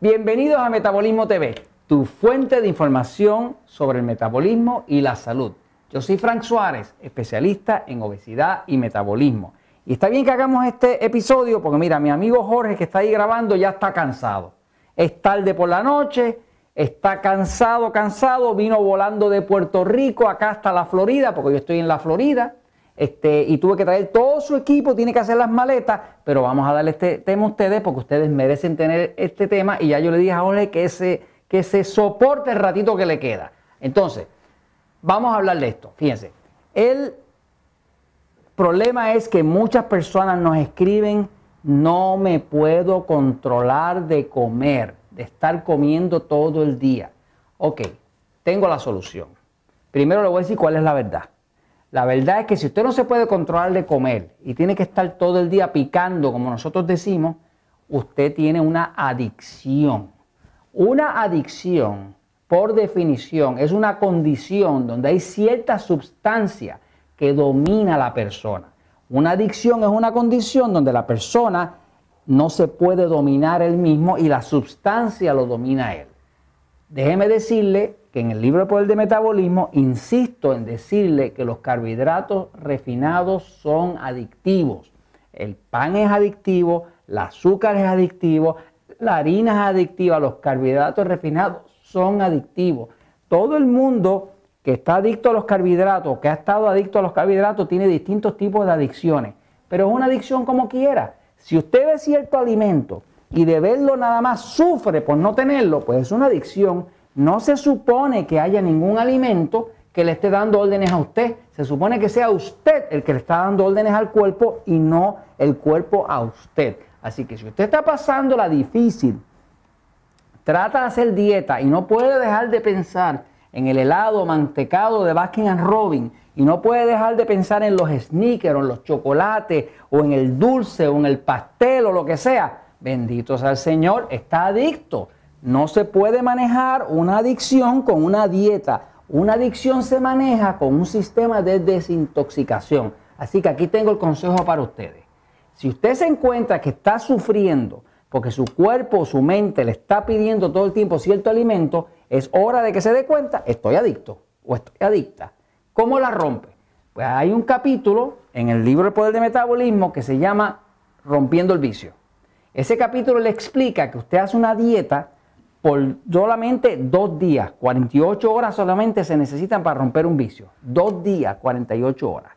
Bienvenidos a Metabolismo TV, tu fuente de información sobre el metabolismo y la salud. Yo soy Frank Suárez, especialista en obesidad y metabolismo. Y está bien que hagamos este episodio porque mira, mi amigo Jorge que está ahí grabando ya está cansado. Es tarde por la noche, está cansado, cansado, vino volando de Puerto Rico acá hasta la Florida, porque yo estoy en la Florida este, y tuve que traer todo su equipo, tiene que hacer las maletas, pero vamos a darle este tema a ustedes porque ustedes merecen tener este tema y ya yo le dije a Jorge que se, que se soporte el ratito que le queda. Entonces, vamos a hablar de esto. Fíjense, el problema es que muchas personas nos escriben, no me puedo controlar de comer, de estar comiendo todo el día. Ok, tengo la solución. Primero le voy a decir cuál es la verdad. La verdad es que si usted no se puede controlar de comer y tiene que estar todo el día picando, como nosotros decimos, usted tiene una adicción. Una adicción, por definición, es una condición donde hay cierta sustancia que domina a la persona. Una adicción es una condición donde la persona no se puede dominar él mismo y la sustancia lo domina a él. Déjeme decirle que en el libro de Poder de Metabolismo insisto en decirle que los carbohidratos refinados son adictivos. El pan es adictivo, el azúcar es adictivo, la harina es adictiva, los carbohidratos refinados son adictivos. Todo el mundo que está adicto a los carbohidratos, que ha estado adicto a los carbohidratos, tiene distintos tipos de adicciones. Pero es una adicción como quiera. Si usted ve cierto alimento y de verlo nada más sufre por no tenerlo, pues es una adicción no se supone que haya ningún alimento que le esté dando órdenes a usted. Se supone que sea usted el que le está dando órdenes al cuerpo y no el cuerpo a usted. Así que si usted está pasando la difícil, trata de hacer dieta y no puede dejar de pensar en el helado mantecado de Baskin Robin y no puede dejar de pensar en los sneakers o en los chocolates o en el dulce o en el pastel o lo que sea, bendito sea el Señor, está adicto. No se puede manejar una adicción con una dieta. Una adicción se maneja con un sistema de desintoxicación. Así que aquí tengo el consejo para ustedes. Si usted se encuentra que está sufriendo porque su cuerpo o su mente le está pidiendo todo el tiempo cierto alimento, es hora de que se dé cuenta, estoy adicto o estoy adicta. ¿Cómo la rompe? Pues hay un capítulo en el libro El Poder de Metabolismo que se llama Rompiendo el Vicio. Ese capítulo le explica que usted hace una dieta por solamente dos días, 48 horas solamente se necesitan para romper un vicio. Dos días, 48 horas.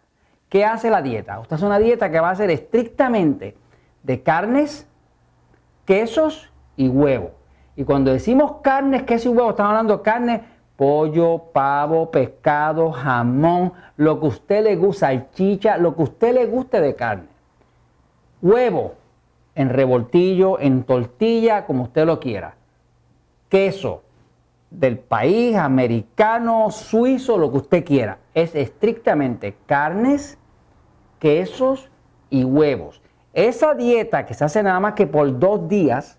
¿Qué hace la dieta? Usted hace una dieta que va a ser estrictamente de carnes, quesos y huevos. Y cuando decimos carnes, quesos y huevos, estamos hablando de carne, pollo, pavo, pescado, jamón, lo que a usted le gusta, salchicha, lo que a usted le guste de carne. Huevo en revoltillo, en tortilla, como usted lo quiera queso del país, americano, suizo, lo que usted quiera. Es estrictamente carnes, quesos y huevos. Esa dieta que se hace nada más que por dos días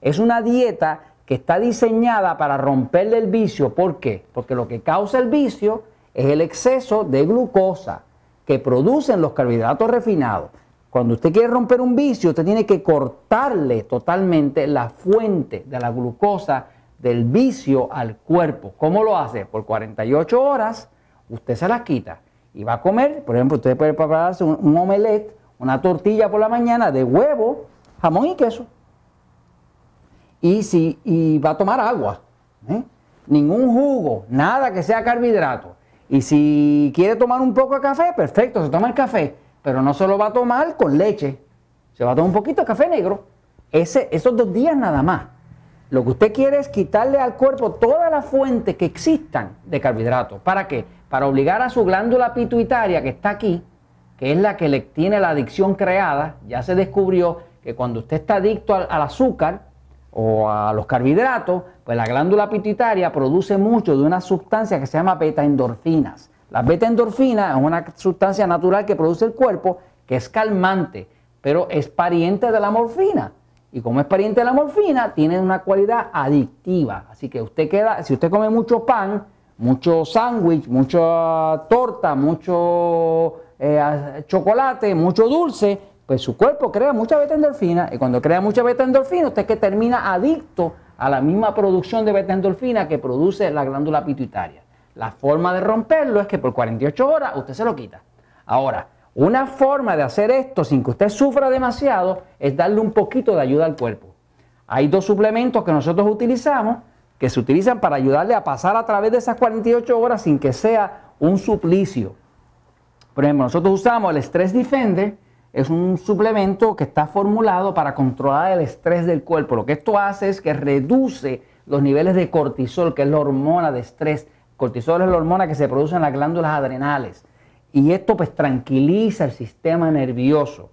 es una dieta que está diseñada para romperle el vicio. ¿Por qué? Porque lo que causa el vicio es el exceso de glucosa que producen los carbohidratos refinados. Cuando usted quiere romper un vicio, usted tiene que cortarle totalmente la fuente de la glucosa del vicio al cuerpo. ¿Cómo lo hace? Por 48 horas, usted se las quita y va a comer, por ejemplo, usted puede prepararse un, omelette, una tortilla por la mañana de huevo, jamón y queso. Y, si, y va a tomar agua. ¿eh? Ningún jugo, nada que sea carbohidrato. Y si quiere tomar un poco de café, perfecto, se toma el café pero no se lo va a tomar con leche. Se va a tomar un poquito de café negro. Ese, esos dos días nada más. Lo que usted quiere es quitarle al cuerpo todas las fuentes que existan de carbohidratos. ¿Para qué? Para obligar a su glándula pituitaria que está aquí, que es la que le tiene la adicción creada. Ya se descubrió que cuando usted está adicto al, al azúcar o a los carbohidratos, pues la glándula pituitaria produce mucho de una sustancia que se llama beta-endorfinas. La beta-endorfina es una sustancia natural que produce el cuerpo que es calmante, pero es pariente de la morfina. Y como es pariente de la morfina, tiene una cualidad adictiva. Así que usted queda, si usted come mucho pan, mucho sándwich, mucha torta, mucho eh, chocolate, mucho dulce, pues su cuerpo crea mucha beta endorfina y cuando crea mucha beta endorfina, usted que termina adicto a la misma producción de beta endorfina que produce la glándula pituitaria. La forma de romperlo es que por 48 horas usted se lo quita. Ahora, una forma de hacer esto sin que usted sufra demasiado es darle un poquito de ayuda al cuerpo. Hay dos suplementos que nosotros utilizamos que se utilizan para ayudarle a pasar a través de esas 48 horas sin que sea un suplicio. Por ejemplo, nosotros usamos el Stress Defender, es un suplemento que está formulado para controlar el estrés del cuerpo. Lo que esto hace es que reduce los niveles de cortisol, que es la hormona de estrés. Cortisol es la hormona que se produce en las glándulas adrenales. Y esto pues tranquiliza el sistema nervioso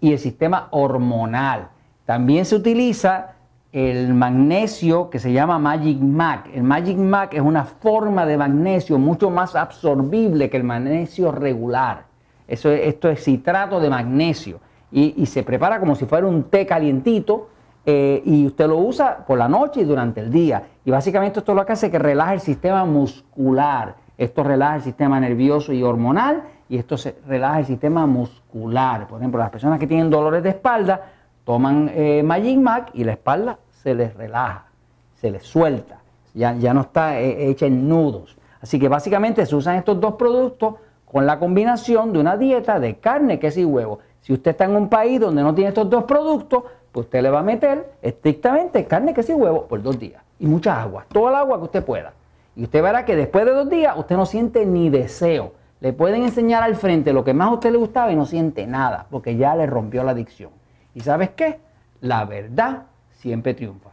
y el sistema hormonal. También se utiliza el magnesio que se llama Magic Mac. El Magic Mac es una forma de magnesio mucho más absorbible que el magnesio regular. Eso, esto es citrato de magnesio y, se prepara como si fuera un té calientito eh, y usted lo usa por la noche y durante el día. Y básicamente esto lo que hace es que relaja el sistema muscular. Esto relaja el sistema nervioso y hormonal y esto se relaja el sistema muscular. Por ejemplo, las personas que tienen dolores de espalda toman eh, Magic Mac y la espalda se les relaja, se les suelta, ya, ya no está eh, hecha en nudos. Así que básicamente se usan estos dos productos con la combinación de una dieta de carne, queso y huevo. Si usted está en un país donde no tiene estos dos productos, pues usted le va a meter estrictamente carne, queso y huevo por dos días. Y mucha agua, toda el agua que usted pueda. Y usted verá que después de dos días usted no siente ni deseo. Le pueden enseñar al frente lo que más a usted le gustaba y no siente nada, porque ya le rompió la adicción. ¿Y sabes qué? La verdad siempre triunfa.